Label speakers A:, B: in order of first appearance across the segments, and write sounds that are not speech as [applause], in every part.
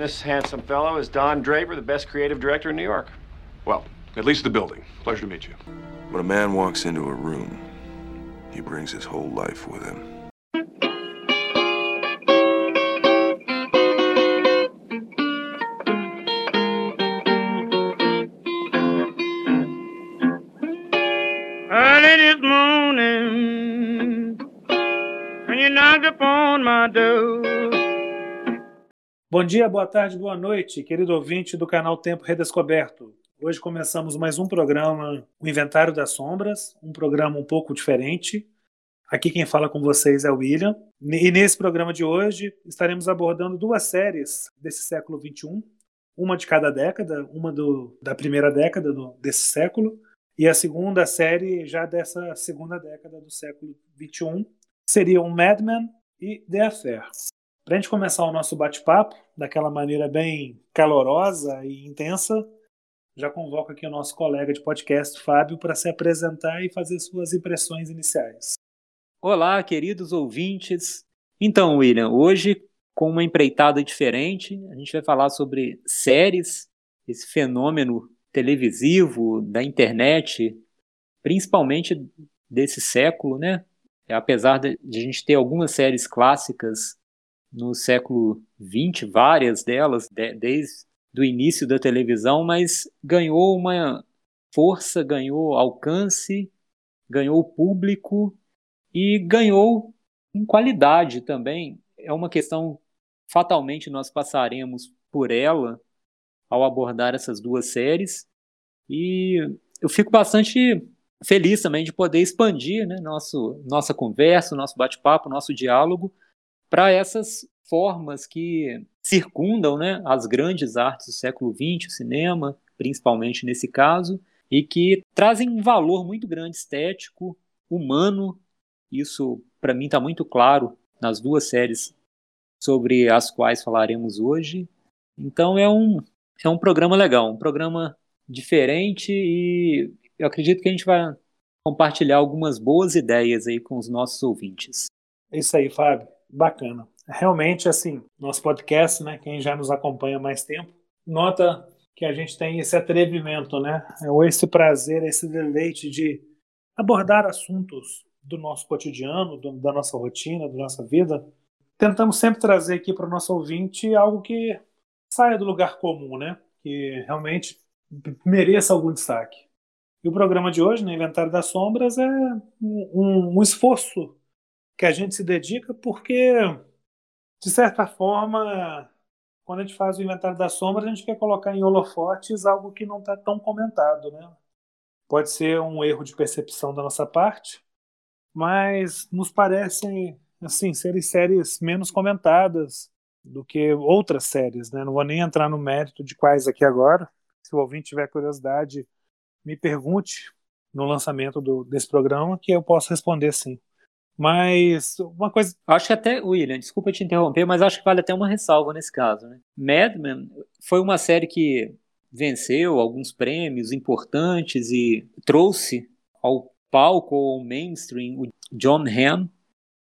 A: This handsome fellow is Don Draper, the best creative director in New York.
B: Well, at least the building. Pleasure to meet you.
C: When a man walks into a room, he brings his whole life with him.
D: Bom dia, boa tarde, boa noite, querido ouvinte do canal Tempo Redescoberto. Hoje começamos mais um programa, o Inventário das Sombras, um programa um pouco diferente. Aqui quem fala com vocês é o William. E nesse programa de hoje estaremos abordando duas séries desse século XXI, uma de cada década, uma do, da primeira década do, desse século e a segunda série já dessa segunda década do século XXI seriam Mad Men e The Affair. Para a gente começar o nosso bate-papo daquela maneira bem calorosa e intensa, já convoco aqui o nosso colega de podcast, Fábio, para se apresentar e fazer suas impressões iniciais.
E: Olá, queridos ouvintes. Então, William, hoje com uma empreitada diferente, a gente vai falar sobre séries, esse fenômeno televisivo, da internet, principalmente desse século, né? Apesar de a gente ter algumas séries clássicas no século XX, várias delas, de, desde o início da televisão, mas ganhou uma força, ganhou alcance, ganhou público e ganhou em qualidade também. É uma questão, fatalmente, nós passaremos por ela ao abordar essas duas séries. E eu fico bastante feliz também de poder expandir né, nosso, nossa conversa, nosso bate-papo, nosso diálogo para essas formas que circundam né, as grandes artes do século XX, o cinema, principalmente nesse caso, e que trazem um valor muito grande estético, humano. Isso, para mim, está muito claro nas duas séries sobre as quais falaremos hoje. Então, é um, é um programa legal, um programa diferente e eu acredito que a gente vai compartilhar algumas boas ideias aí com os nossos ouvintes.
D: É isso aí, Fábio. Bacana. Realmente, assim, nosso podcast, né, quem já nos acompanha há mais tempo, nota que a gente tem esse atrevimento, né, ou esse prazer, esse deleite de abordar assuntos do nosso cotidiano, do, da nossa rotina, da nossa vida. Tentamos sempre trazer aqui para o nosso ouvinte algo que saia do lugar comum, né? Que realmente mereça algum destaque. E o programa de hoje, no Inventário das Sombras, é um, um esforço que a gente se dedica porque, de certa forma, quando a gente faz o Inventário das Sombras, a gente quer colocar em holofotes algo que não está tão comentado. Né? Pode ser um erro de percepção da nossa parte, mas nos parecem assim serem séries menos comentadas do que outras séries. Né? Não vou nem entrar no mérito de quais aqui agora. Se o ouvinte tiver curiosidade, me pergunte no lançamento do, desse programa que eu posso responder sim. Mas uma coisa.
E: Acho que até, William, desculpa te interromper, mas acho que vale até uma ressalva nesse caso. Né? Mad Men foi uma série que venceu alguns prêmios importantes e trouxe ao palco ou mainstream o John Hamm,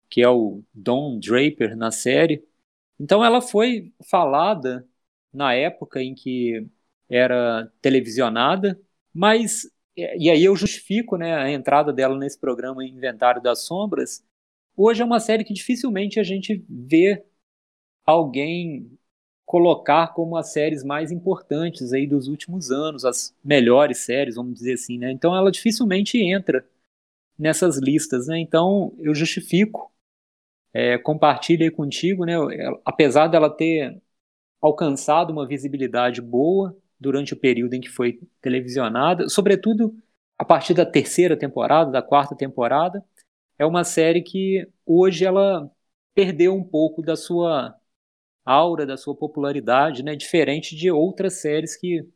E: que é o Don Draper na série. Então ela foi falada na época em que era televisionada, mas e aí eu justifico né, a entrada dela nesse programa Inventário das Sombras. Hoje é uma série que dificilmente a gente vê alguém colocar como as séries mais importantes aí dos últimos anos, as melhores séries, vamos dizer assim, né? Então ela dificilmente entra nessas listas, né? Então eu justifico, é, compartilho aí contigo, né? Apesar dela ter alcançado uma visibilidade boa, durante o período em que foi televisionada, sobretudo a partir da terceira temporada, da quarta temporada, é uma série que hoje ela perdeu um pouco da sua aura, da sua popularidade, né, diferente de outras séries que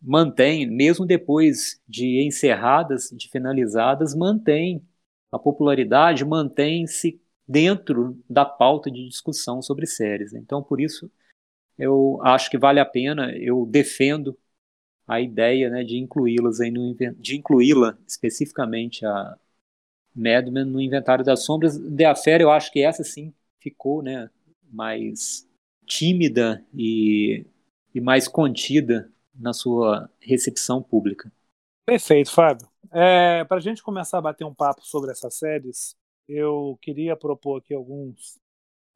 E: mantêm, mesmo depois de encerradas, de finalizadas, mantém a popularidade, mantém-se dentro da pauta de discussão sobre séries. Então, por isso, eu acho que vale a pena, eu defendo a ideia né, de incluí-las de incluí-la especificamente a Madman no inventário das sombras. The Affair, eu acho que essa sim ficou né, mais tímida e, e mais contida na sua recepção pública.
D: Perfeito, Fábio. É, Para a gente começar a bater um papo sobre essas séries, eu queria propor aqui alguns,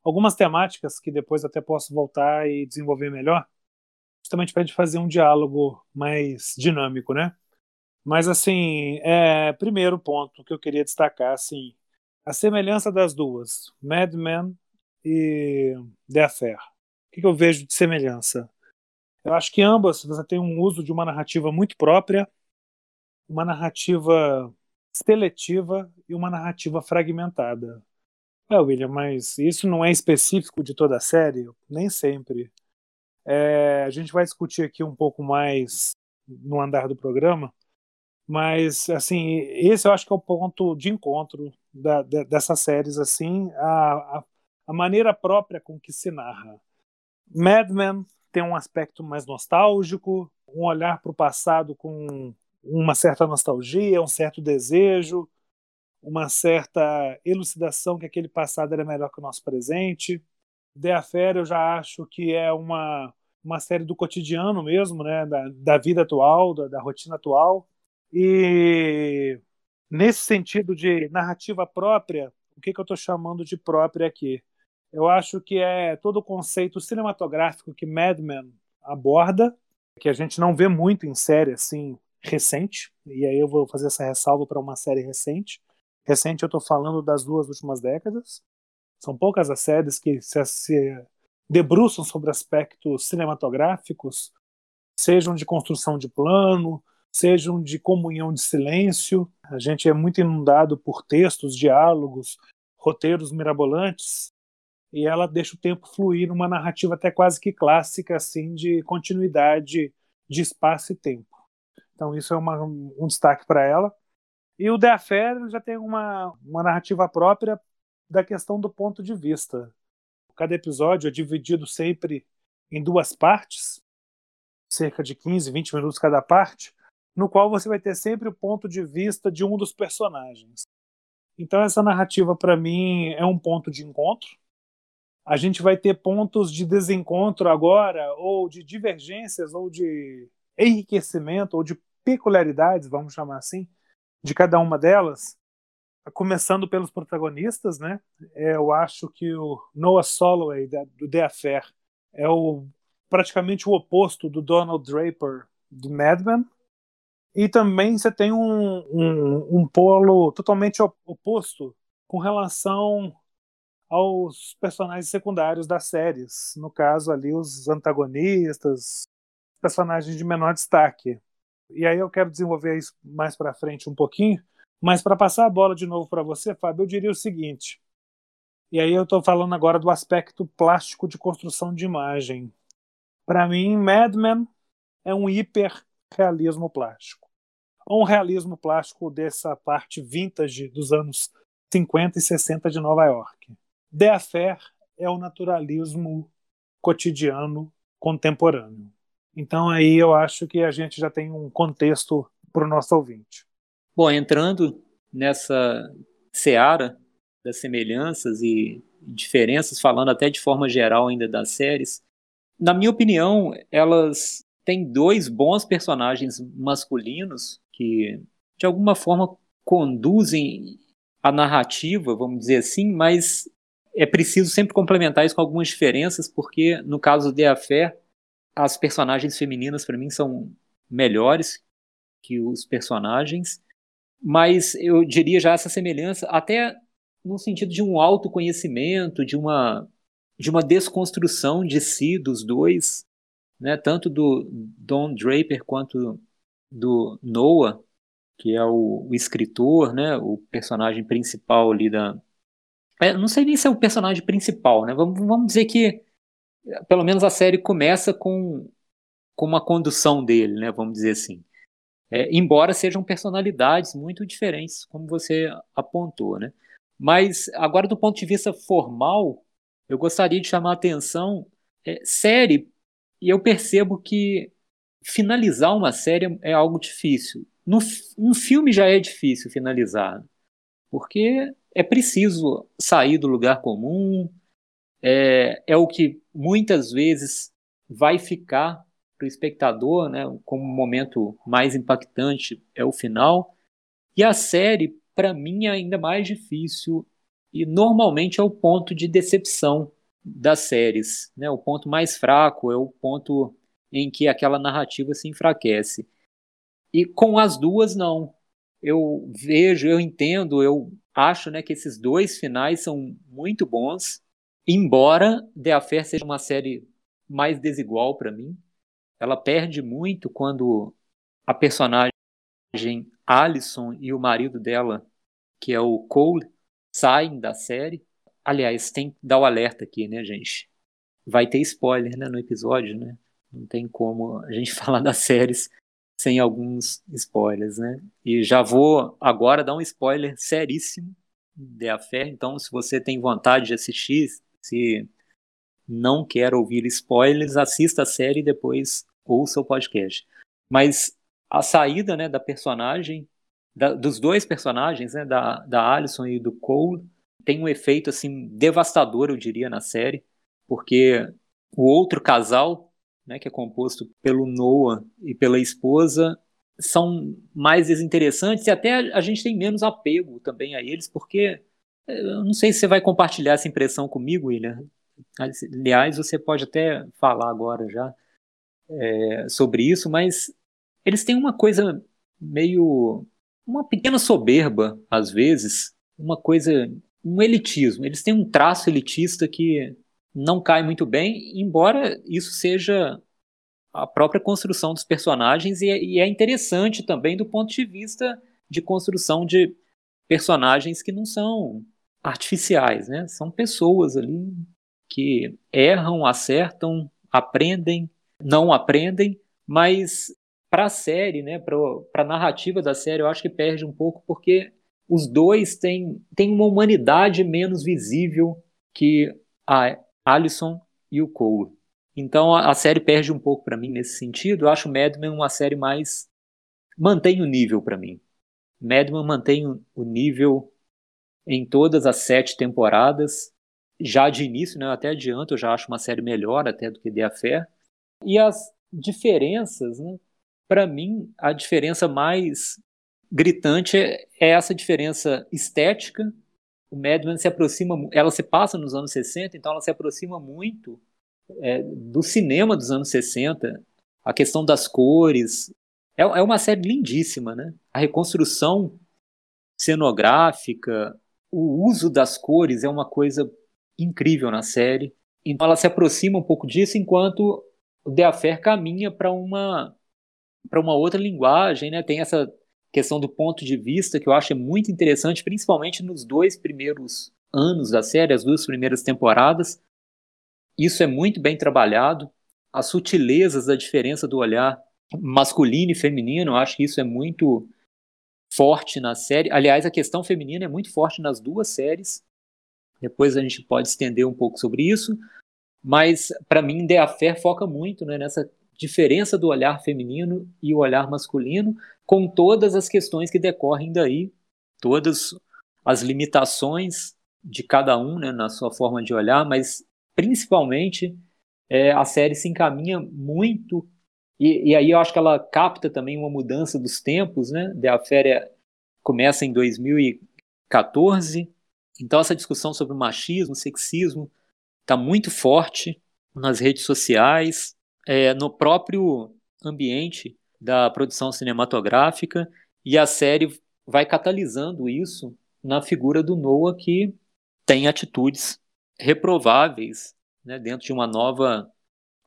D: algumas temáticas que depois até posso voltar e desenvolver melhor, justamente para a gente fazer um diálogo mais dinâmico, né? Mas assim, é, primeiro ponto que eu queria destacar, assim, a semelhança das duas, Mad Men e The Affair. O que, eu vejo de semelhança? Eu acho que ambas você tem um uso de uma narrativa muito própria, uma narrativa seletiva e uma narrativa fragmentada. É, William, mas isso não é específico de toda a série? Nem sempre. É, a gente vai discutir aqui um pouco mais no andar do programa, mas assim esse eu acho que é o ponto de encontro da, de, dessas séries assim a, a, a, maneira própria com que se narra Mad Men tem um aspecto mais nostálgico um olhar para o passado com uma certa nostalgia um certo desejo uma certa elucidação que aquele passado era melhor que o nosso presente The Affair eu já acho que é uma uma série do cotidiano mesmo né da, da vida atual da, da rotina atual e nesse sentido de narrativa própria, o que, que eu estou chamando de própria aqui? Eu acho que é todo o conceito cinematográfico que Mad Men aborda, que a gente não vê muito em série assim recente, e aí eu vou fazer essa ressalva para uma série recente. Recente eu estou falando das duas últimas décadas. São poucas as séries que se, se debruçam sobre aspectos cinematográficos, sejam de construção de plano, sejam de comunhão de silêncio. A gente é muito inundado por textos, diálogos, roteiros mirabolantes, e ela deixa o tempo fluir numa narrativa até quase que clássica, assim, de continuidade de espaço e tempo. Então isso é uma, um destaque para ela. E o The Affair já tem uma, uma narrativa própria da questão do ponto de vista. Cada episódio é dividido sempre em duas partes, cerca de 15, 20 minutos cada parte, no qual você vai ter sempre o ponto de vista de um dos personagens. Então essa narrativa para mim é um ponto de encontro. A gente vai ter pontos de desencontro agora, ou de divergências, ou de enriquecimento, ou de peculiaridades, vamos chamar assim, de cada uma delas. Começando pelos protagonistas, né? É, eu acho que o Noah Soloway, do The Affair, é o, praticamente o oposto do Donald Draper de Mad Men e também você tem um, um, um polo totalmente oposto com relação aos personagens secundários das séries. No caso ali, os antagonistas, personagens de menor destaque. E aí eu quero desenvolver isso mais para frente um pouquinho, mas para passar a bola de novo para você, Fábio, eu diria o seguinte. E aí eu estou falando agora do aspecto plástico de construção de imagem. Para mim, Mad Men é um hiperrealismo plástico um realismo plástico dessa parte vintage dos anos 50 e 60 de Nova York. The Affair é o naturalismo cotidiano contemporâneo. Então aí eu acho que a gente já tem um contexto para o nosso ouvinte.
E: Bom, entrando nessa seara das semelhanças e diferenças, falando até de forma geral ainda das séries, na minha opinião, elas têm dois bons personagens masculinos que de alguma forma conduzem a narrativa, vamos dizer assim, mas é preciso sempre complementar isso com algumas diferenças, porque no caso de The Affair, as personagens femininas para mim são melhores que os personagens, mas eu diria já essa semelhança até no sentido de um autoconhecimento, de uma de uma desconstrução de si dos dois, né, tanto do Don Draper quanto do Noah, que é o, o escritor, né, o personagem principal ali da. É, não sei nem se é o personagem principal, né? Vamos, vamos dizer que pelo menos a série começa com, com uma condução dele, né? Vamos dizer assim. É, embora sejam personalidades muito diferentes, como você apontou, né? Mas agora do ponto de vista formal, eu gostaria de chamar a atenção é, série e eu percebo que finalizar uma série é algo difícil. No, um filme já é difícil finalizar, porque é preciso sair do lugar comum, é, é o que muitas vezes vai ficar para o espectador, né, como um momento mais impactante é o final. E a série, para mim, é ainda mais difícil e normalmente é o ponto de decepção das séries. Né? O ponto mais fraco é o ponto em que aquela narrativa se enfraquece. E com as duas, não. Eu vejo, eu entendo, eu acho né, que esses dois finais são muito bons, embora The Affair seja uma série mais desigual para mim. Ela perde muito quando a personagem Alison e o marido dela, que é o Cole, saem da série. Aliás, tem que dar o alerta aqui, né, gente? Vai ter spoiler né, no episódio, né? Não tem como a gente [laughs] falar das séries sem alguns spoilers, né? E já vou agora dar um spoiler seríssimo de A Fé. Então, se você tem vontade de assistir, se não quer ouvir spoilers, assista a série e depois ouça o podcast. Mas a saída né, da personagem, da, dos dois personagens, né, da, da Alison e do Cole, tem um efeito assim devastador, eu diria, na série, porque o outro casal né, que é composto pelo Noah e pela esposa, são mais desinteressantes e até a, gente tem menos apego também a eles, porque eu não sei se você vai compartilhar essa impressão comigo, William. Aliás, você pode até falar agora já é, sobre isso, mas eles têm uma coisa meio. uma pequena soberba, às vezes, uma coisa. um elitismo. Eles têm um traço elitista que não cai muito bem, embora isso seja a própria construção dos personagens e é, e é interessante também do ponto de vista de construção de personagens que não são artificiais, né? São pessoas ali que erram, acertam, aprendem, não aprendem, mas para a série, né, para a narrativa da série, eu acho que perde um pouco porque os dois têm, têm uma humanidade menos visível que a Alison e o Cole. Então a, a série perde um pouco para mim nesse sentido. Eu acho Mad Men uma série mais mantém o nível para mim. Mad Men mantém o nível em todas as sete temporadas. Já de início, né, até adianto, eu já acho uma série melhor até do que The Affair. E as diferenças, né, para mim, a diferença mais gritante é, essa diferença estética o Mad Men se aproxima, ela se passa nos anos 60, então ela se aproxima muito é, do cinema dos anos 60, a questão das cores. É, é uma série lindíssima, né? A reconstrução cenográfica, o uso das cores é uma coisa incrível na série. Então ela se aproxima um pouco disso, enquanto o The Affair caminha para uma para uma outra linguagem, né? Tem essa questão do ponto de vista, que eu acho muito interessante, principalmente nos dois primeiros anos da série, as duas primeiras temporadas. Isso é muito bem trabalhado. As sutilezas da diferença do olhar masculino e feminino, eu acho que isso é muito forte na série. Aliás, a questão feminina é muito forte nas duas séries. Depois a gente pode estender um pouco sobre isso. Mas, para mim, The Affair foca muito né, nessa diferença do olhar feminino e o olhar masculino, com todas as questões que decorrem daí, todas as limitações de cada um né, na sua forma de olhar, mas principalmente é, a série se encaminha muito, e, e, aí eu acho que ela capta também uma mudança dos tempos, né? A Féria começa em 2014, então essa discussão sobre machismo, sexismo, está muito forte nas redes sociais, é, no próprio ambiente da produção cinematográfica e a série vai catalisando isso na figura do Noah que tem atitudes reprováveis né, dentro de uma nova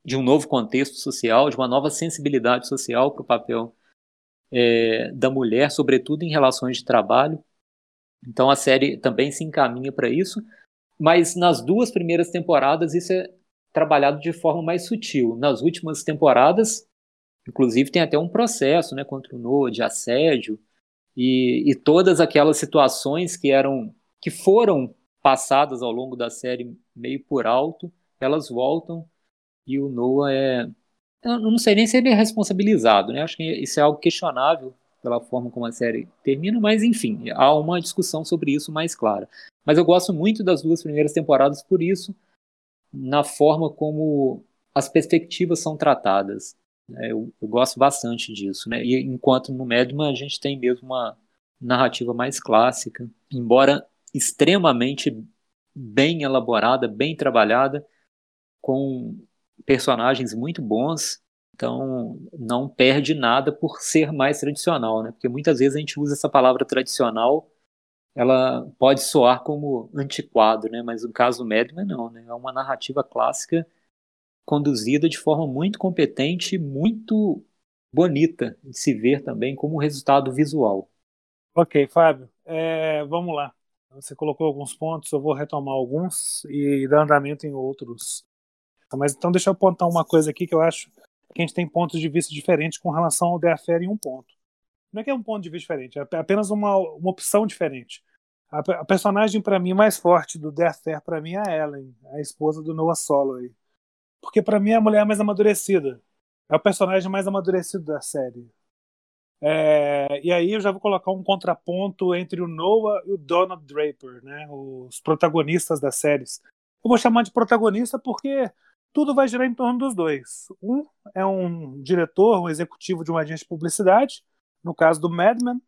E: de um novo contexto social, de uma nova sensibilidade social para o papel é, da mulher, sobretudo em relações de trabalho. Então a série também se encaminha para isso, mas nas duas primeiras temporadas isso é trabalhado de forma mais sutil. Nas últimas temporadas, inclusive, tem até um processo né, contra o Noah de assédio e, e todas aquelas situações que eram que foram passadas ao longo da série meio por alto, elas voltam e o Noah é eu não sei nem se ele é responsabilizado, né? Acho que isso é algo questionável pela forma como a série termina, mas enfim, há uma discussão sobre isso mais clara. Mas eu gosto muito das duas primeiras temporadas por isso, na forma como as perspectivas são tratadas. É, eu, eu, gosto bastante disso, né? E enquanto no Madman a gente tem mesmo uma narrativa mais clássica, embora extremamente bem elaborada, bem trabalhada, com personagens muito bons, então não perde nada por ser mais tradicional, né? Porque muitas vezes a gente usa essa palavra tradicional, ela pode soar como antiquado, né? Mas no caso do Madman não, né? É uma narrativa clássica conduzida de forma muito competente, muito bonita de se ver também como resultado visual.
D: Ok, Fábio, é, vamos lá. Você colocou alguns pontos, eu vou retomar alguns e dar andamento em outros. Mas então deixa eu apontar uma coisa aqui que eu acho que a gente tem pontos de vista diferentes com relação ao Affair em um ponto. Não é que é um ponto de vista diferente, é apenas uma, uma opção diferente. A, a personagem para mim mais forte do Affair para mim é a Ellen, a esposa do Noah Soloway. Porque para mim é a mulher mais amadurecida. É o personagem mais amadurecido da série. É, e aí eu já vou colocar um contraponto entre o Noah e o Donald Draper, né, os protagonistas das séries. Eu vou chamar de protagonista porque tudo vai girar em torno dos dois. Um é um diretor, um executivo de uma agência de publicidade, no caso do Madman,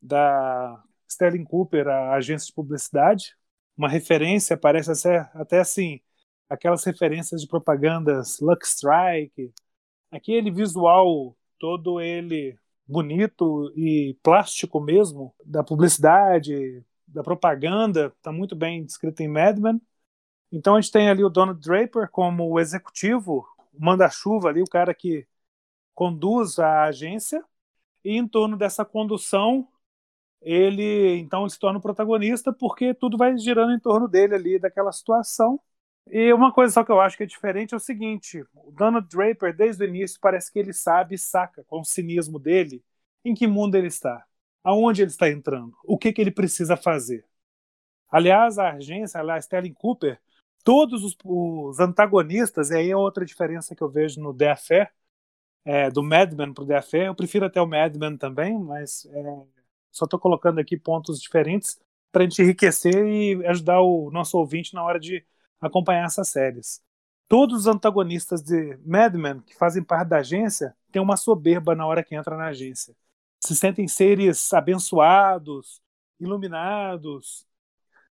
D: da Sterling Cooper, a agência de publicidade. Uma referência, parece ser até assim, aquelas referências de propagandas Luck Strike, aquele visual todo ele bonito e plástico mesmo da publicidade, da propaganda, está muito bem descrito em Mad Men. Então a gente tem ali o Donald Draper como o executivo, o manda-chuva ali, o cara que conduz a agência, e em torno dessa condução ele então ele se torna o protagonista porque tudo vai girando em torno dele ali daquela situação. E uma coisa só que eu acho que é diferente é o seguinte: o Donald Draper, desde o início, parece que ele sabe e saca, com o cinismo dele, em que mundo ele está, aonde ele está entrando, o que, que ele precisa fazer. Aliás, a agência, a Sterling Cooper, todos os, os, antagonistas, e aí é outra diferença que eu vejo no Affair, é, do Madman para o The Affair, eu prefiro até o Madman também, mas é, só estou colocando aqui pontos diferentes para a gente enriquecer e ajudar o nosso ouvinte na hora de acompanhar essas séries. Todos os antagonistas de Madman que fazem parte da agência têm uma soberba na hora que entra na agência. Se sentem seres abençoados, iluminados,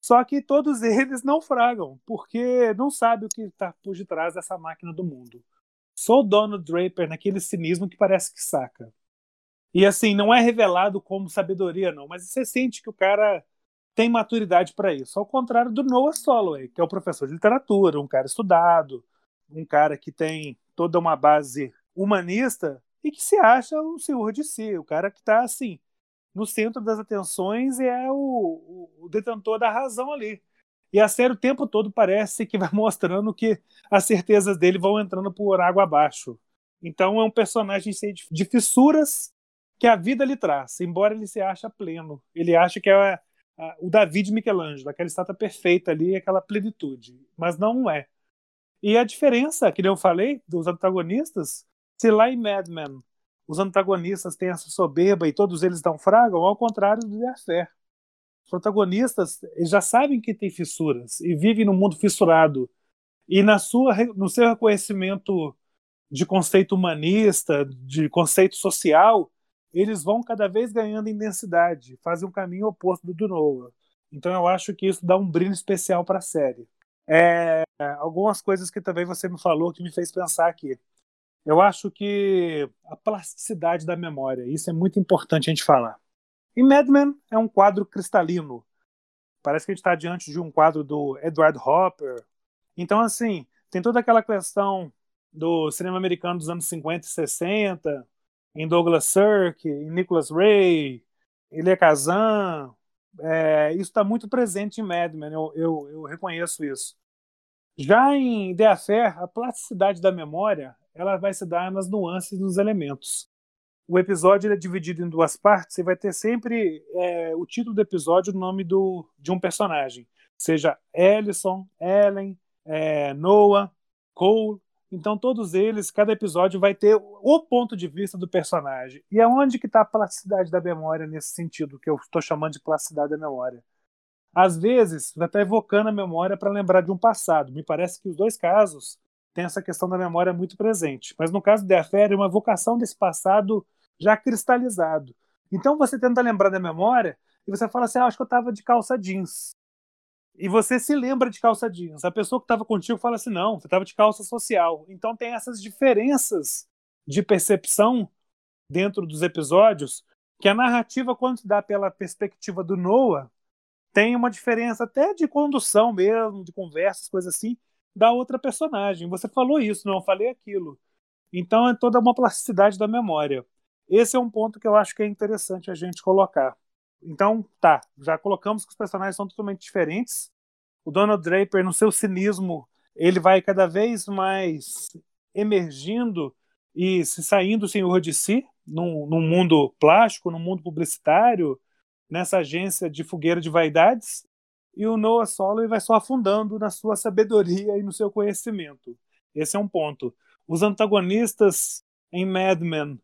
D: só que todos [laughs] eles naufragam, porque não sabe o que está por detrás dessa máquina do mundo. Só o Donald Draper naquele cinismo que parece que saca. E assim, não é revelado como sabedoria, não, mas você sente que o cara tem maturidade para isso. Ao contrário do Noah Soloway, que é o professor de literatura, um cara estudado, um cara que tem toda uma base humanista e que se acha o senhor de si, o cara que está assim, no centro das atenções e é o, o, detentor da razão ali. E a série o tempo todo parece que vai [laughs] mostrando que as certezas dele vão entrando por água abaixo. Então é um personagem cheio de fissuras que a vida lhe traz, embora ele se ache pleno. Ele acha que é o Davi de Michelangelo, aquela estátua perfeita ali, aquela plenitude. Mas não é. E a diferença, que eu falei, dos antagonistas, se lá em Mad Men os antagonistas têm essa soberba e todos eles naufragam, ao contrário do Affair. Os protagonistas já sabem que tem fissuras e vivem no mundo fissurado. E na sua, no seu reconhecimento de conceito humanista, de conceito social, eles vão cada vez ganhando em densidade, fazem um caminho oposto do do Noah. Então eu acho que isso dá um brilho especial para a série. É, algumas coisas que também você me falou que me fez pensar aqui. Eu acho que a plasticidade da memória, isso é muito importante a gente falar. E Mad Men é um quadro cristalino. Parece que a gente está diante de um quadro do Edward Hopper. Então, assim, tem toda aquela questão do cinema americano dos anos 50 e 60, em Douglas Sirk, em Nicholas Ray, Elia Kazan. É, isso está muito presente em Mad Men, eu, eu, eu reconheço isso. Já em The Affair, a plasticidade da memória ela vai se dar nas nuances dos elementos. O episódio é dividido em duas partes e vai ter sempre é, o título do episódio, o nome do, de um personagem, seja Ellison, Ellen, é, Noah, Cole. Então todos eles, cada episódio vai ter o ponto de vista do personagem. E aonde que está a plasticidade da memória nesse sentido que eu estou chamando de plasticidade da memória? Às vezes, vai estar evocando a memória para lembrar de um passado. Me parece que os dois casos têm essa questão da memória muito presente. Mas no caso de Affair, é uma evocação desse passado já cristalizado. Então você tenta lembrar da memória e você fala assim: ah, acho que eu estava de calça jeans. E você se lembra de calça jeans. A pessoa que estava contigo fala assim: não, você estava de calça social. Então tem essas diferenças de percepção dentro dos episódios que a narrativa, quando se dá pela perspectiva do Noah, tem uma diferença até de condução mesmo, de conversas, coisas assim, da outra personagem. Você falou isso, não, falei aquilo. Então é toda uma plasticidade da memória. Esse é um ponto que eu acho que é interessante a gente colocar. Então, tá, já colocamos que os personagens são totalmente diferentes. O Donald Draper, no seu cinismo, ele vai cada vez mais emergindo e se saindo senhor de si, num, num mundo plástico, num mundo publicitário, nessa agência de fogueira de vaidades, e o Noah Solo vai só afundando na sua sabedoria e no seu conhecimento. Esse é um ponto. Os antagonistas em Mad Men,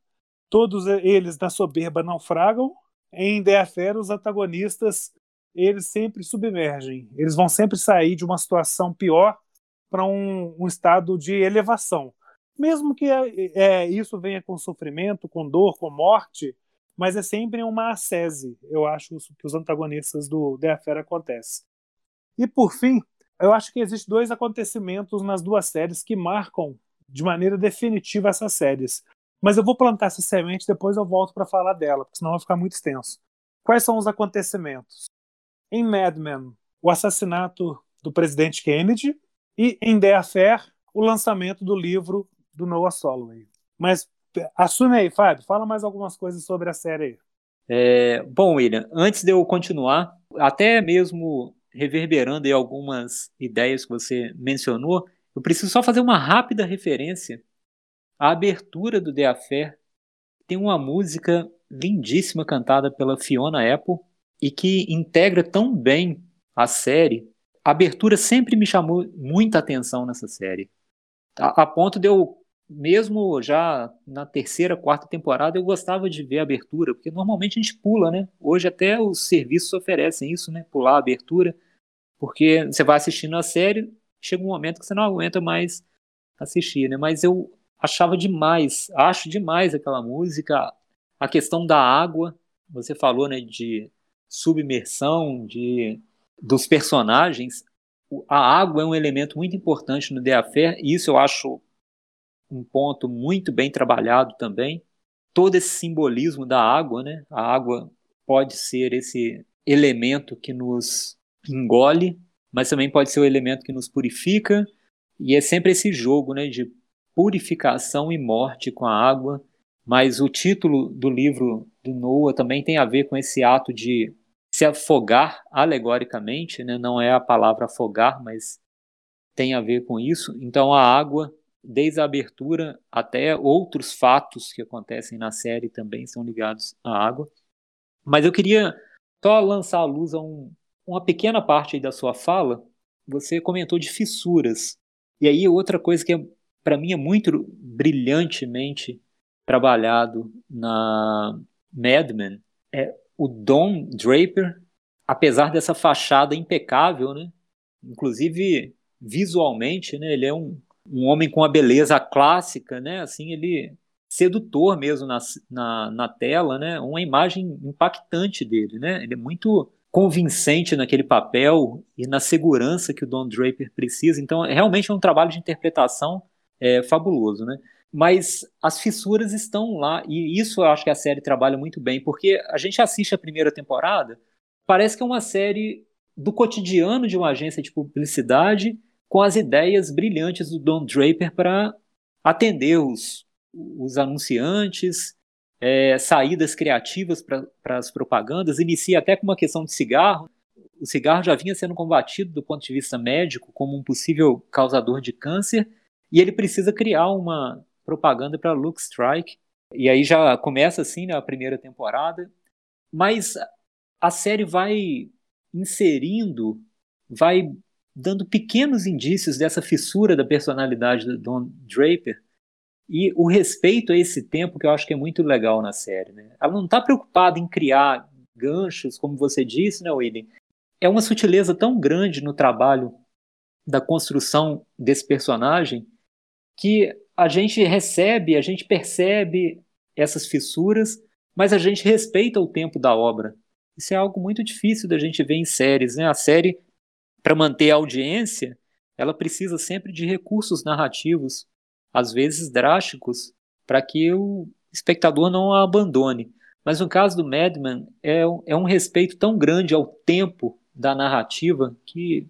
D: todos eles na soberba naufragam. Em The os antagonistas eles sempre submergem. Eles vão sempre sair de uma situação pior para um, um, estado de elevação. Mesmo que é, é, isso venha com sofrimento, com dor, com morte, mas é sempre uma ascese, eu acho, que os antagonistas do The Affair acontecem. E por fim, eu acho que existem dois acontecimentos nas duas séries que marcam de maneira definitiva essas séries. Mas eu vou plantar essa semente depois eu volto para falar dela, porque senão vai ficar muito extenso. Quais são os acontecimentos? Em Mad Men, o assassinato do presidente Kennedy e em The Affair, o lançamento do livro do Noah Soloway. Mas Assume aí, Fábio. Fala mais algumas coisas sobre a série aí.
E: É, bom, William, antes de eu continuar, até mesmo reverberando aí algumas ideias que você mencionou, eu preciso só fazer uma rápida referência à abertura do The Affair. Tem uma música lindíssima cantada pela Fiona Apple e que integra tão bem a série. A abertura sempre me chamou muita atenção nessa série, a, a ponto de eu mesmo já na terceira, quarta temporada, eu gostava de ver a abertura, porque normalmente a gente pula, né? Hoje até os serviços oferecem isso, né? Pular a abertura, porque você vai assistindo a série, chega um momento que você não aguenta mais assistir, né? Mas eu achava demais, acho demais aquela música, a questão da água, você falou, né, de submersão, de dos personagens, a água é um elemento muito importante no The Affair, e isso eu acho um ponto muito bem trabalhado também. Todo esse simbolismo da água, né? A água pode ser esse elemento que nos engole, mas também pode ser o elemento que nos purifica. E é sempre esse jogo, né, de purificação e morte com a água. Mas o título do livro do Noah também tem a ver com esse ato de se afogar alegoricamente, né? não é a palavra afogar, mas tem a ver com isso. Então a água desde a abertura até outros fatos que acontecem na série também são ligados à água. Mas eu queria só lançar à luz a um, uma pequena parte da sua fala. Você comentou de fissuras. E aí outra coisa que é, para mim é muito brilhantemente trabalhado na Mad Men é o Don Draper, apesar dessa fachada impecável, né? Inclusive visualmente, né? Ele é um um homem com a beleza clássica, né? Assim, ele sedutor mesmo na, na, na, tela, né? Uma imagem impactante dele, né? Ele é muito convincente naquele papel e na segurança que o Don Draper precisa. Então, é realmente é um trabalho de interpretação é, fabuloso, né? Mas as fissuras estão lá e isso eu acho que a série trabalha muito bem, porque a gente assiste a primeira temporada, parece que é uma série do cotidiano de uma agência de publicidade com as ideias brilhantes do Don Draper para atender os, os anunciantes, é, saídas criativas para as propagandas, inicia até com uma questão de cigarro. O cigarro já vinha sendo combatido do ponto de vista médico como um possível causador de câncer, e ele precisa criar uma propaganda para Luke Strike. E aí já começa assim né, a primeira temporada, mas a série vai inserindo, vai dando pequenos indícios dessa fissura da personalidade do Don Draper e o respeito a esse tempo que eu acho que é muito legal na série. Né? Ela não está preocupada em criar ganchos, como você disse, né, William? é uma sutileza tão grande no trabalho da construção desse personagem que a gente recebe, a gente percebe essas fissuras, mas a gente respeita o tempo da obra. Isso é algo muito difícil da gente ver em séries, né? A série, para manter a audiência, ela precisa sempre de recursos narrativos, às vezes drásticos, para que o espectador não a abandone. Mas no caso do Madman, é, é um respeito tão grande ao tempo da narrativa que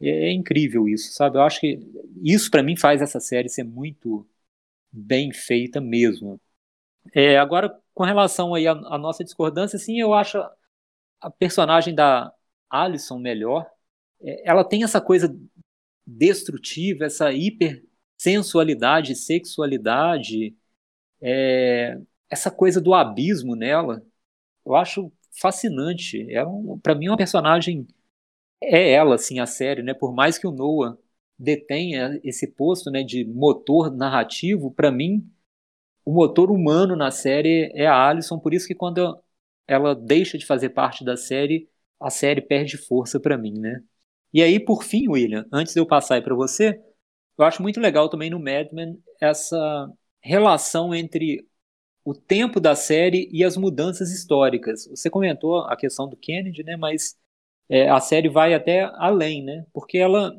E: é, é incrível isso, sabe? Eu acho que isso para mim faz essa série ser muito bem feita mesmo. É, agora, com relação aí à, à nossa discordância, sim, eu acho a personagem da Alison melhor. É, ela tem essa coisa destrutiva, essa hipersensualidade, sexualidade, é, essa coisa do abismo nela. Eu acho fascinante. É um, para mim, uma personagem é ela, assim, a série, né? Por mais que o Noah detenha esse posto, né, de motor narrativo, para mim, o motor humano na série é a Alison. Por isso que quando ela deixa de fazer parte da série, a série perde força para mim, né? E aí, por fim, William, antes de eu passar aí para você, eu acho muito legal também no Mad Men essa relação entre o tempo da série e as mudanças históricas. Você comentou a questão do Kennedy, né? Mas é, a série vai até além, né? Porque ela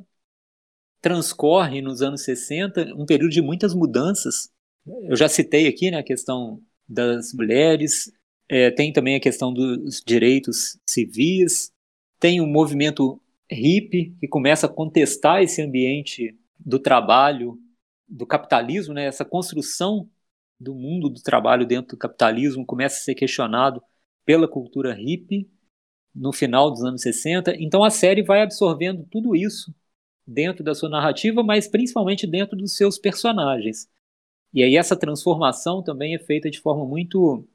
E: transcorre nos anos 60 um período de muitas mudanças. Eu já citei aqui né, a questão das mulheres, é, tem também a questão dos direitos civis, tem o movimento hippie que começa a contestar esse ambiente do trabalho, do capitalismo, né, essa construção do mundo do trabalho dentro do capitalismo começa a ser questionado pela cultura hippie no final dos anos 60. Então a série vai absorvendo tudo isso dentro da sua narrativa, mas principalmente dentro dos seus personagens. E aí essa transformação também é feita de forma muito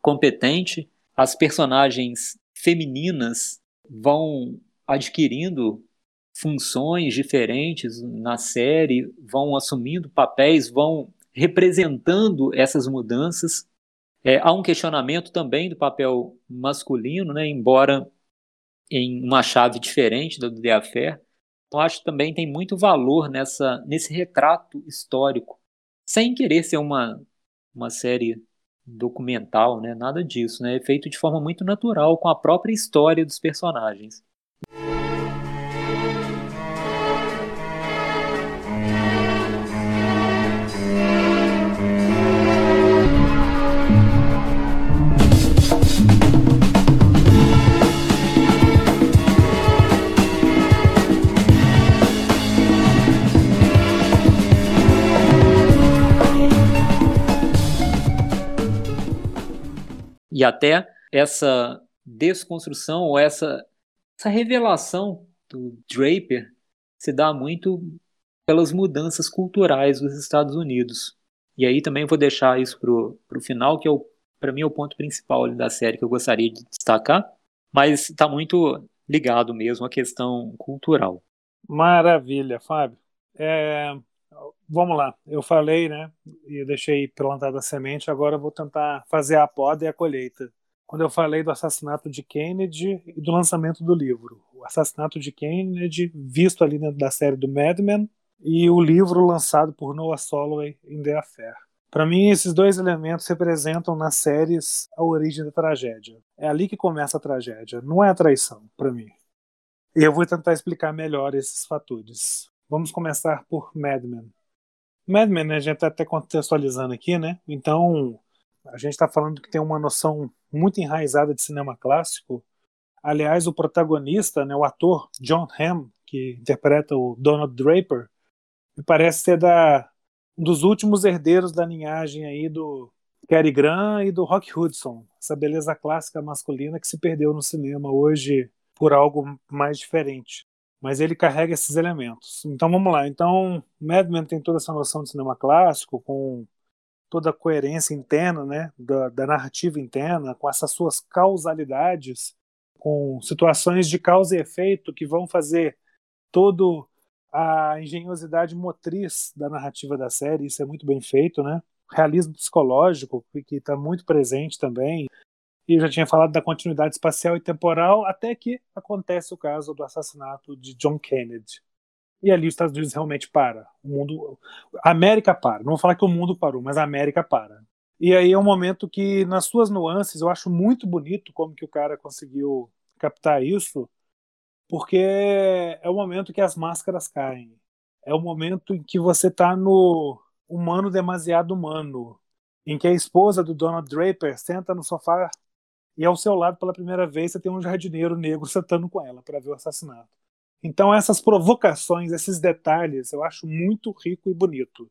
E: competente. As personagens femininas vão adquirindo funções diferentes na série, vão assumindo papéis, vão representando essas mudanças. É, há um questionamento também do papel masculino, né, embora em uma chave diferente da do The Affair. Então, acho que também tem muito valor nessa, nesse retrato histórico, sem querer ser uma, uma série documental, né? nada disso. Né? É feito de forma muito natural, com a própria história dos personagens. E até essa desconstrução ou essa, essa revelação do Draper se dá muito pelas mudanças culturais dos Estados Unidos. E aí também vou deixar isso para o final, que é para mim é o ponto principal da série que eu gostaria de destacar, mas está muito ligado mesmo à questão cultural.
D: Maravilha, Fábio. É, vamos lá, eu falei, né, e deixei plantada a semente, agora eu vou tentar fazer a poda e a colheita. Quando eu falei do assassinato de Kennedy e do lançamento do livro. O assassinato de Kennedy, visto ali dentro da série do Mad Men, e o livro lançado por Noah Soloway em The Affair. Para mim, esses dois elementos representam nas séries a origem da tragédia. É ali que começa a tragédia, não é a traição, para mim. E eu vou tentar explicar melhor esses fatores. Vamos começar por Mad Men. Mad Men, né, a gente está até contextualizando aqui, né? Então, a gente está falando que tem uma noção muito enraizada de cinema clássico. Aliás, o protagonista, né, o ator John Hamm, que interpreta o Donald Draper, parece ser da, um dos últimos herdeiros da linhagem aí do Cary Grant e do Rock Hudson, essa beleza clássica masculina que se perdeu no cinema hoje por algo mais diferente mas ele carrega esses elementos. Então vamos lá. Então Mad Men tem toda essa noção de cinema clássico, com toda a coerência interna, né, da, da narrativa interna, com essas suas causalidades, com situações de causa e efeito que vão fazer todo a engenhosidade motriz da narrativa da série. Isso é muito bem feito, né? Realismo psicológico que está muito presente também. E eu já tinha falado da continuidade espacial e temporal, até que acontece o caso do assassinato de John Kennedy. E ali os Estados Unidos realmente para. O mundo, a América para. Não vou falar que o mundo parou, mas a América para. E aí é um momento que, nas suas nuances, eu acho muito bonito como que o cara conseguiu captar isso, porque é o momento que as máscaras caem. É o momento em que você está no humano demasiado humano, em que a esposa do Donald Draper senta no sofá e ao seu lado pela primeira vez você tem um jardineiro negro [laughs] sentando com ela para ver o assassinato. Então essas provocações, esses detalhes, eu acho muito rico e bonito.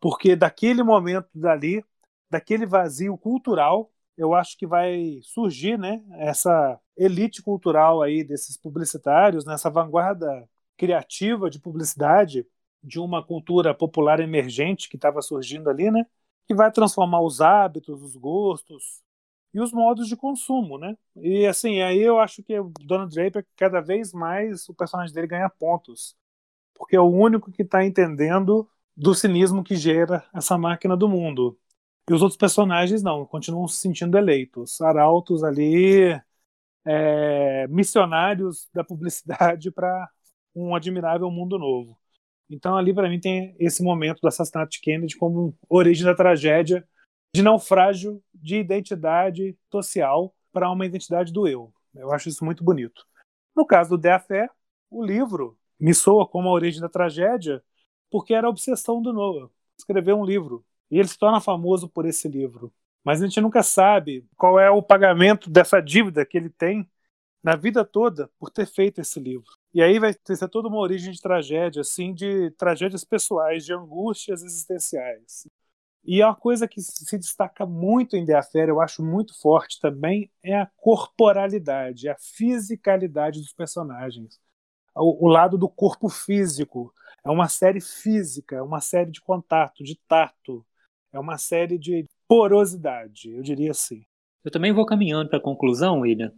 D: Porque daquele momento dali, daquele vazio cultural, eu acho que vai surgir, né, essa elite cultural aí desses publicitários, nessa vanguarda criativa de publicidade de uma cultura popular emergente que estava surgindo ali, né, que vai transformar os hábitos, os gostos, e os modos de consumo, né? E assim, aí eu acho que o Donald Draper, cada vez mais o personagem dele ganha pontos, porque é o único que está entendendo do cinismo que gera essa máquina do mundo. E os outros personagens não, continuam se sentindo eleitos, arautos ali, é, missionários da publicidade [laughs] para um admirável mundo novo. Então ali para mim tem esse momento do assassinato de Kennedy como origem da tragédia de naufrágio de identidade social para uma identidade do eu. Eu acho isso muito bonito. No caso do De Fé, o livro me soa como a origem da tragédia, porque era a obsessão do Noah, escrever um livro. E ele se torna famoso por esse livro. Mas a gente nunca sabe qual é o pagamento dessa dívida que ele tem na vida toda por ter feito esse livro. E aí vai ser toda uma origem de tragédia, assim, de tragédias pessoais, de angústias existenciais. E uma coisa que se destaca muito em Affair, eu acho muito forte também, é a corporalidade, a fisicalidade dos personagens. O, o lado do corpo físico. É uma série física, é uma série de contato, de tato, é uma série de porosidade, eu diria assim.
E: Eu também vou caminhando para a conclusão, William.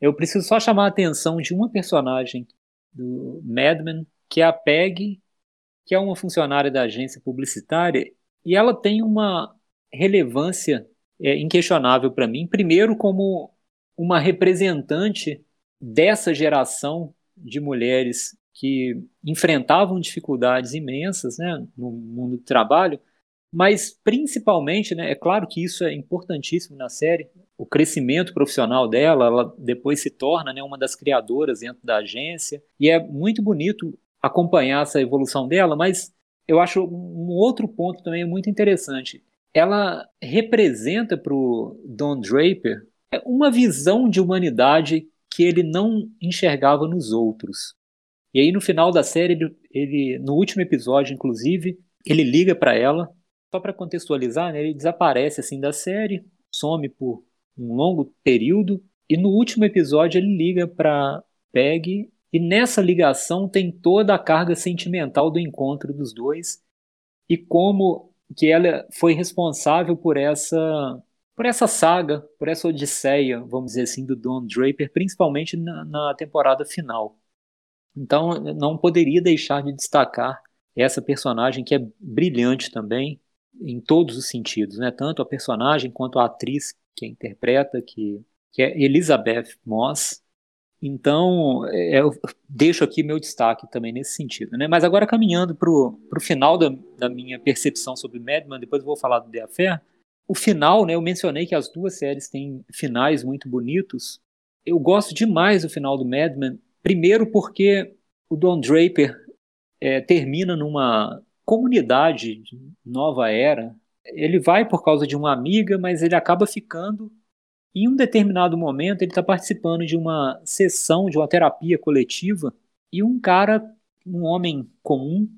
E: Eu preciso só chamar a atenção de uma personagem do Mad Men, que é a Peg, que é uma funcionária da agência publicitária e ela tem uma relevância é, inquestionável para mim, primeiro como uma representante dessa geração de mulheres que enfrentavam dificuldades imensas né, no mundo do trabalho, mas principalmente, né, é claro que isso é importantíssimo na série, o crescimento profissional dela, ela depois se torna né, uma das criadoras dentro da agência, e é muito bonito acompanhar essa evolução dela, mas eu acho um outro ponto também muito interessante. Ela representa para o Don Draper uma visão de humanidade que ele não enxergava nos outros. E aí no final da série, ele, ele no último episódio, inclusive, ele liga para ela, só para contextualizar, né, ele desaparece assim da série, some por um longo período e no último episódio ele liga para Peg e nessa ligação tem toda a carga sentimental do encontro dos dois e como que ela foi responsável por essa por essa saga, por essa odisseia, vamos dizer assim, do Don Draper, principalmente na, na temporada final. Então, não poderia deixar de destacar essa personagem que é brilhante também em todos os sentidos, né? Tanto a personagem quanto a atriz que a interpreta, que, que é Elizabeth Moss, então, é, eu deixo aqui meu destaque também nesse sentido. Né? Mas agora, caminhando para o final da, da, minha percepção sobre Madman, depois eu vou falar do The Affair. O final, né, eu mencionei que as duas séries têm finais muito bonitos. Eu gosto demais do final do Madman, primeiro porque o Don Draper é, termina numa comunidade de nova era. Ele vai por causa de uma amiga, mas ele acaba ficando em um determinado momento, ele está participando de uma sessão, de uma terapia coletiva, e um cara, um homem comum,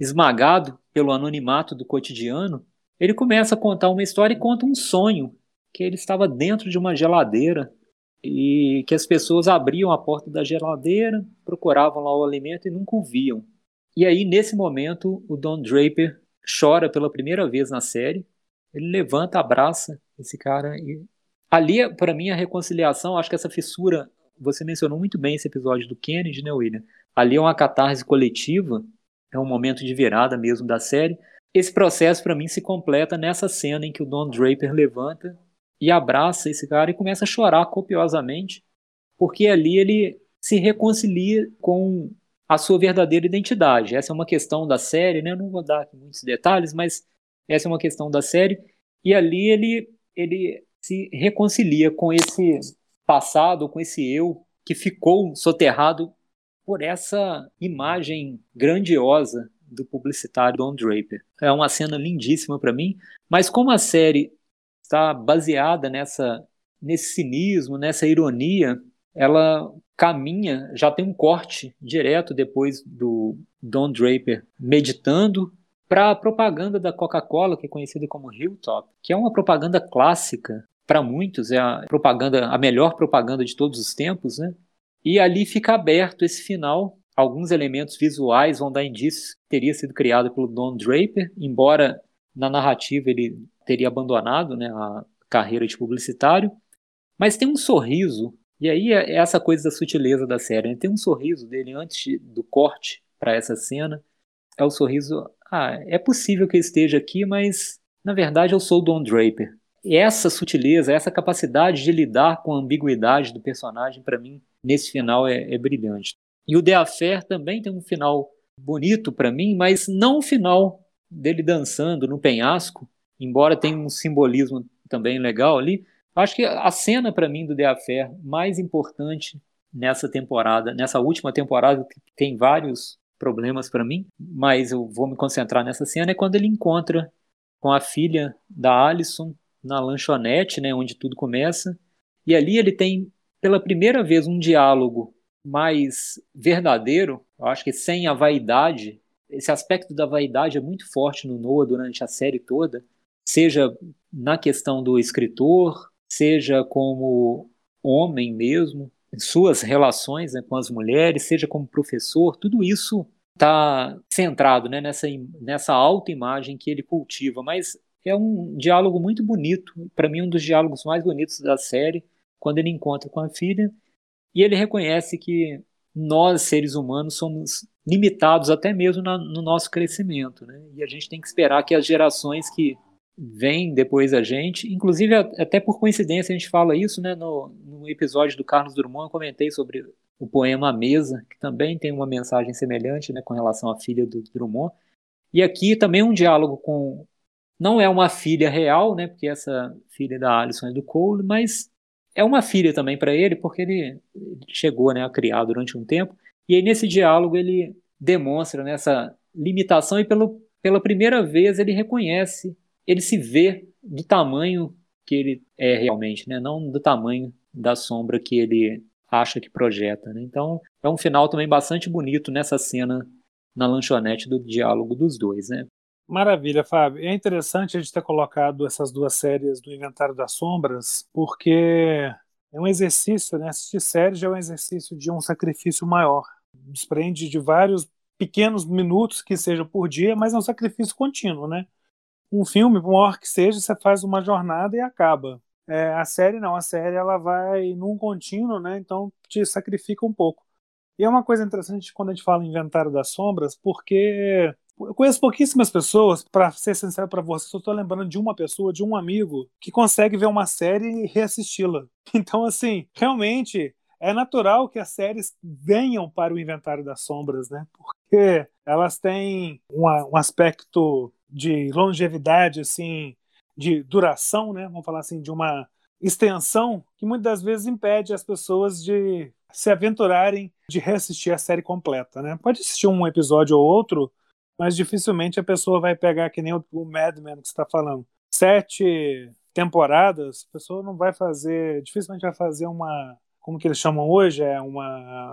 E: esmagado pelo anonimato do cotidiano, ele começa a contar uma história e conta um sonho, que ele estava dentro de uma geladeira e que as pessoas abriam a porta da geladeira, procuravam lá o alimento e nunca o viam. E aí, nesse momento, o Don Draper chora pela primeira vez na série. Ele levanta, abraça esse cara e Ali, para mim, a reconciliação, acho que essa fissura, você mencionou muito bem esse episódio do Kennedy, né, William? Ali é uma catarse coletiva, é um momento de virada mesmo da série. Esse processo, para mim, se completa nessa cena em que o Don Draper levanta e abraça esse cara e começa a chorar copiosamente, porque ali ele se reconcilia com a sua verdadeira identidade. Essa é uma questão da série, né? Eu não vou dar muitos detalhes, mas essa é uma questão da série. E ali ele, ele se reconcilia com esse passado, com esse eu que ficou soterrado por essa imagem grandiosa do publicitário Don Draper. É uma cena lindíssima para mim, mas como a série está baseada nessa nesse cinismo, nessa ironia, ela caminha, já tem um corte direto depois do Don Draper meditando para a propaganda da Coca-Cola, que é conhecida como Hilltop, que é uma propaganda clássica para muitos, é a propaganda, a melhor propaganda de todos os tempos, né? E ali fica aberto esse final. Alguns elementos visuais vão dar indícios que teria sido criado pelo Don Draper, embora na narrativa ele teria abandonado né, a carreira de publicitário. Mas tem um sorriso, e aí é essa coisa da sutileza da série. Né? Tem um sorriso dele antes do corte para essa cena. É o sorriso. Ah, é possível que eu esteja aqui, mas na verdade eu sou o Don Draper. Essa sutileza, essa capacidade de lidar com a ambiguidade do personagem, para mim, nesse final é, é, brilhante. E o The Affair também tem um final bonito para mim, mas não o final dele dançando no penhasco, embora tenha um simbolismo também legal ali. Acho que a cena para mim do The Affair mais importante nessa temporada, nessa última temporada, que tem vários problemas para mim, mas eu vou me concentrar nessa cena, é quando ele encontra com a filha da Alison na lanchonete, né, onde tudo começa, e ali ele tem pela primeira vez um diálogo mais verdadeiro, eu acho que sem a vaidade. Esse aspecto da vaidade é muito forte no Noah durante a série toda, seja na questão do escritor, seja como homem mesmo, suas relações né, com as mulheres, seja como professor, tudo isso está centrado né, nessa, nessa autoimagem que ele cultiva. Mas é um diálogo muito bonito, para mim, um dos diálogos mais bonitos da série quando ele encontra com a filha e ele reconhece que nós, seres humanos, somos limitados até mesmo na, no nosso crescimento. Né? E a gente tem que esperar que as gerações que vêm depois da gente, inclusive até por coincidência a gente fala isso né, no, no episódio do Carlos Drummond, eu comentei sobre o poema A Mesa, que também tem uma mensagem semelhante né, com relação à filha do Drummond. E aqui também um diálogo com. Não é uma filha real, né, porque essa filha da Alison é do Cole, mas é uma filha também para ele, porque ele, chegou né, a criar durante um tempo. E aí, nesse diálogo, ele demonstra nessa limitação e pelo, pela primeira vez ele reconhece, ele se vê do tamanho que ele é realmente, né? não do tamanho da sombra que ele acha que projeta. Né? Então, é um final também bastante bonito nessa cena na lanchonete do diálogo dos dois. Né?
D: Maravilha, Fábio. É interessante a gente ter colocado essas duas séries do Inventário das Sombras, porque é um exercício, né? Assistir séries é um exercício de um sacrifício maior. Desprende de vários pequenos minutos que seja por dia, mas é um sacrifício contínuo, né? Um filme, por maior que seja, você faz uma jornada e acaba. É, a série não, a série ela vai num contínuo, né? Então te sacrifica um pouco. E é uma coisa interessante quando a gente fala Inventário das Sombras, porque eu conheço pouquíssimas pessoas, para ser sincero para você, só estou lembrando de uma pessoa, de um amigo, que consegue ver uma série e reassisti-la. [laughs] Então, assim, realmente é natural que as séries venham para o inventário das sombras, né? Porque elas têm uma, um aspecto de longevidade, assim, de duração, né? Vamos falar assim, de uma extensão que muitas das vezes impede as pessoas de se aventurarem de reassistir a série completa, né? Pode assistir um episódio ou outro, mas dificilmente a pessoa vai pegar que nem o, o Mad Men que está falando. Sete temporadas, a pessoa não vai fazer, dificilmente vai fazer uma, como que eles chamam hoje, é uma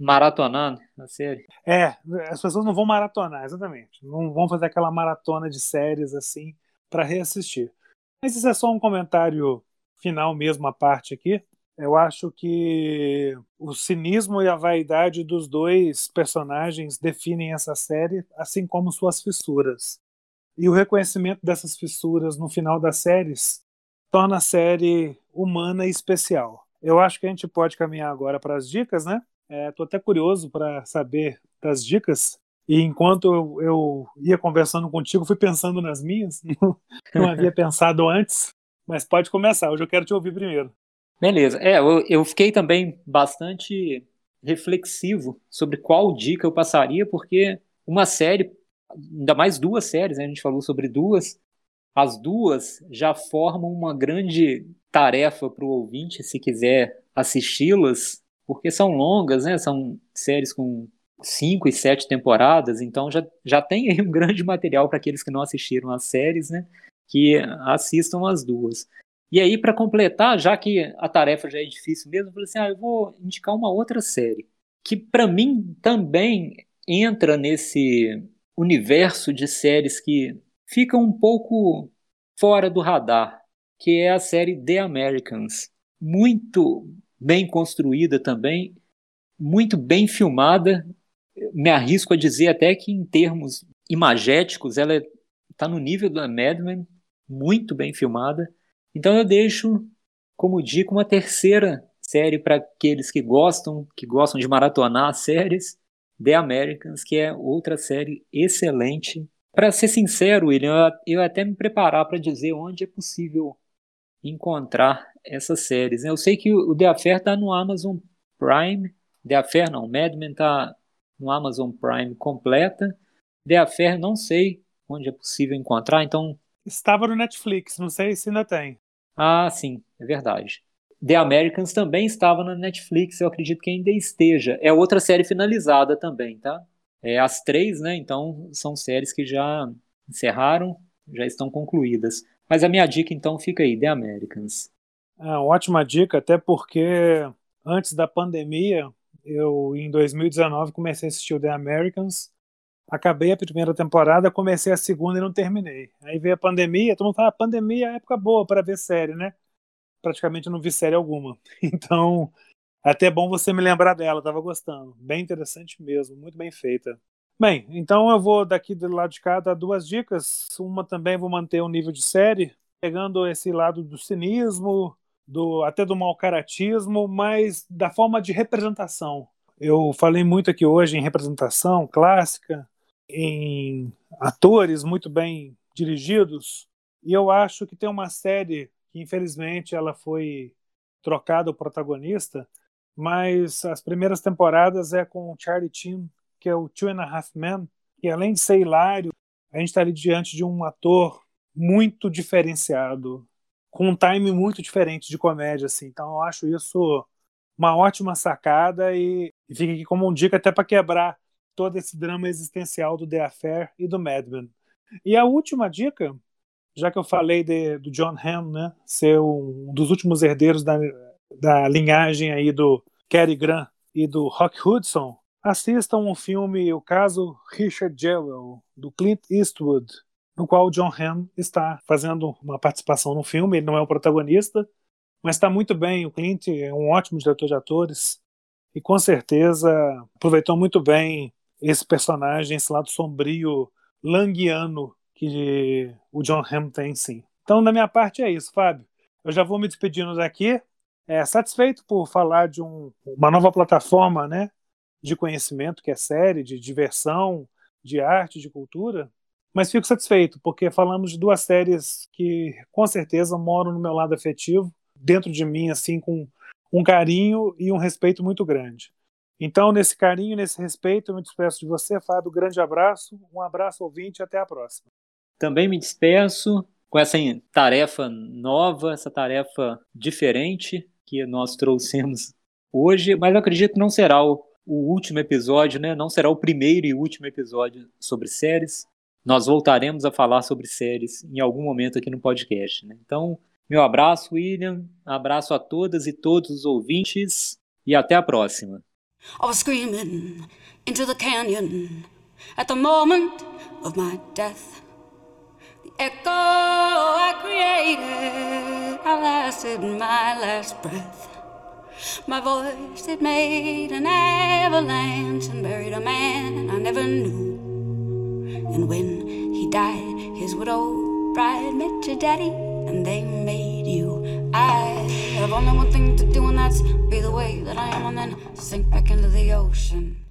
E: maratonando a série.
D: É, as pessoas não vão maratonar, exatamente. Não vão fazer aquela maratona de séries assim para reassistir. Mas isso é só um comentário final mesmo à parte aqui. Eu acho que o cinismo e a vaidade dos dois personagens definem essa série, assim como suas fissuras. E o reconhecimento dessas fissuras no final das séries torna a série humana e especial. Eu acho que a gente pode caminhar agora para as dicas, né? Estou é, até curioso para saber das dicas. E enquanto eu, eu, ia conversando contigo, fui pensando nas minhas, [laughs] não, não havia pensado antes. Mas pode começar, hoje eu quero te ouvir primeiro.
E: Beleza. É, eu, eu fiquei também bastante reflexivo sobre qual dica eu passaria, porque uma série, ainda mais duas séries, né, a gente falou sobre duas, as duas já formam uma grande tarefa para o ouvinte, se quiser assisti-las, porque são longas, né? São séries com cinco e sete temporadas, então já, já tem aí um grande material para aqueles que não assistiram as séries, né? Que assistam as duas. E aí, para completar, já que a tarefa já é difícil mesmo, eu falei assim: ah, eu vou indicar uma outra série, que para mim também entra nesse universo de séries que ficam um pouco fora do radar, que é a série The Americans. Muito bem construída também, muito bem filmada. Me arrisco a dizer até que em termos imagéticos ela está no nível da Mad Men, muito bem filmada. Então eu deixo como dica uma terceira série para aqueles que gostam, que gostam de maratonar séries, The Americans, que é outra série excelente. Para ser sincero, William, eu, eu até me preparar para dizer onde é possível encontrar essas séries. Né? Eu sei que o The Affair está no Amazon Prime. The Affair não, Mad Men está no Amazon Prime completa. The Affair não sei onde é possível encontrar, então...
D: Estava no Netflix, não sei se ainda tem.
E: Ah, sim, é verdade. The Americans também estava na Netflix, eu acredito que ainda esteja. É outra série finalizada também, tá? É, as três, né? Então, são séries que já encerraram, já estão concluídas. Mas a minha dica, então, fica aí, The Americans.
D: É, ótima dica, até porque antes da pandemia, eu, em 2019, comecei a assistir o The Americans. Acabei a primeira temporada, comecei a segunda e não terminei. Aí veio a pandemia, todo mundo fala, ah, pandemia é época boa para ver série, né? Praticamente não vi série alguma. [laughs] Então, até bom você me lembrar dela, tava gostando. Bem interessante mesmo, muito bem feita. Bem, então eu vou daqui do lado de cá dar duas dicas. Uma também vou manter o nível de série, pegando esse lado do cinismo, do até do mau caratismo, mas da forma de representação. Eu falei muito aqui hoje em representação clássica, em atores muito bem dirigidos, e eu acho que tem uma série que infelizmente ela foi trocada o protagonista, mas as primeiras temporadas é com Charlie Chin que é o Two and a Half Men, que além de ser hilário, a gente está ali diante de um ator muito diferenciado, com um time muito diferente de comédia, assim. Então eu acho isso uma ótima sacada e, e fica aqui como um dica até para quebrar todo esse drama existencial do The Affair e do Mad Men. E a última dica, já que eu falei de, do John Hamm, né, ser um dos últimos herdeiros da, da linhagem aí do Cary Grant e do Rock Hudson, Assistam um filme, o caso Richard Jewell, do Clint Eastwood, no qual John Hamm está fazendo uma participação no filme. Ele não é o protagonista, mas está muito bem. O Clint é um ótimo diretor de atores e com certeza aproveitou muito bem esse personagem, esse lado sombrio, languiano que o John Hamm tem, sim. Então, da minha parte é isso, Fábio. Eu já vou me despedindo daqui. É, satisfeito por falar de um, uma nova plataforma, né? de conhecimento, que é série, de diversão, de arte, de cultura, mas fico satisfeito, porque falamos de duas séries que com certeza moram no meu lado afetivo, dentro de mim, assim, com um carinho e um respeito muito grande. Então, nesse carinho, nesse respeito, eu me despeço de você, Fábio. Grande abraço, um abraço ouvinte e até a próxima.
E: Também me despeço com essa tarefa nova, essa tarefa diferente que nós trouxemos hoje, mas eu acredito que não será o o último episódio, né? Não será o primeiro e último episódio sobre séries. Nós voltaremos a falar sobre séries em algum momento aqui no podcast. Né? Então, meu abraço, William. Abraço a todas e todos os ouvintes e até a próxima. I was screaming into the canyon at the moment of my death. The echo I created outlasted my last breath. My voice, it made an avalanche and buried a man I never knew. And when he died, his widow bride met your daddy, and they made you. I have only one thing to do, and that's be the way that I am, and then sink back into the ocean.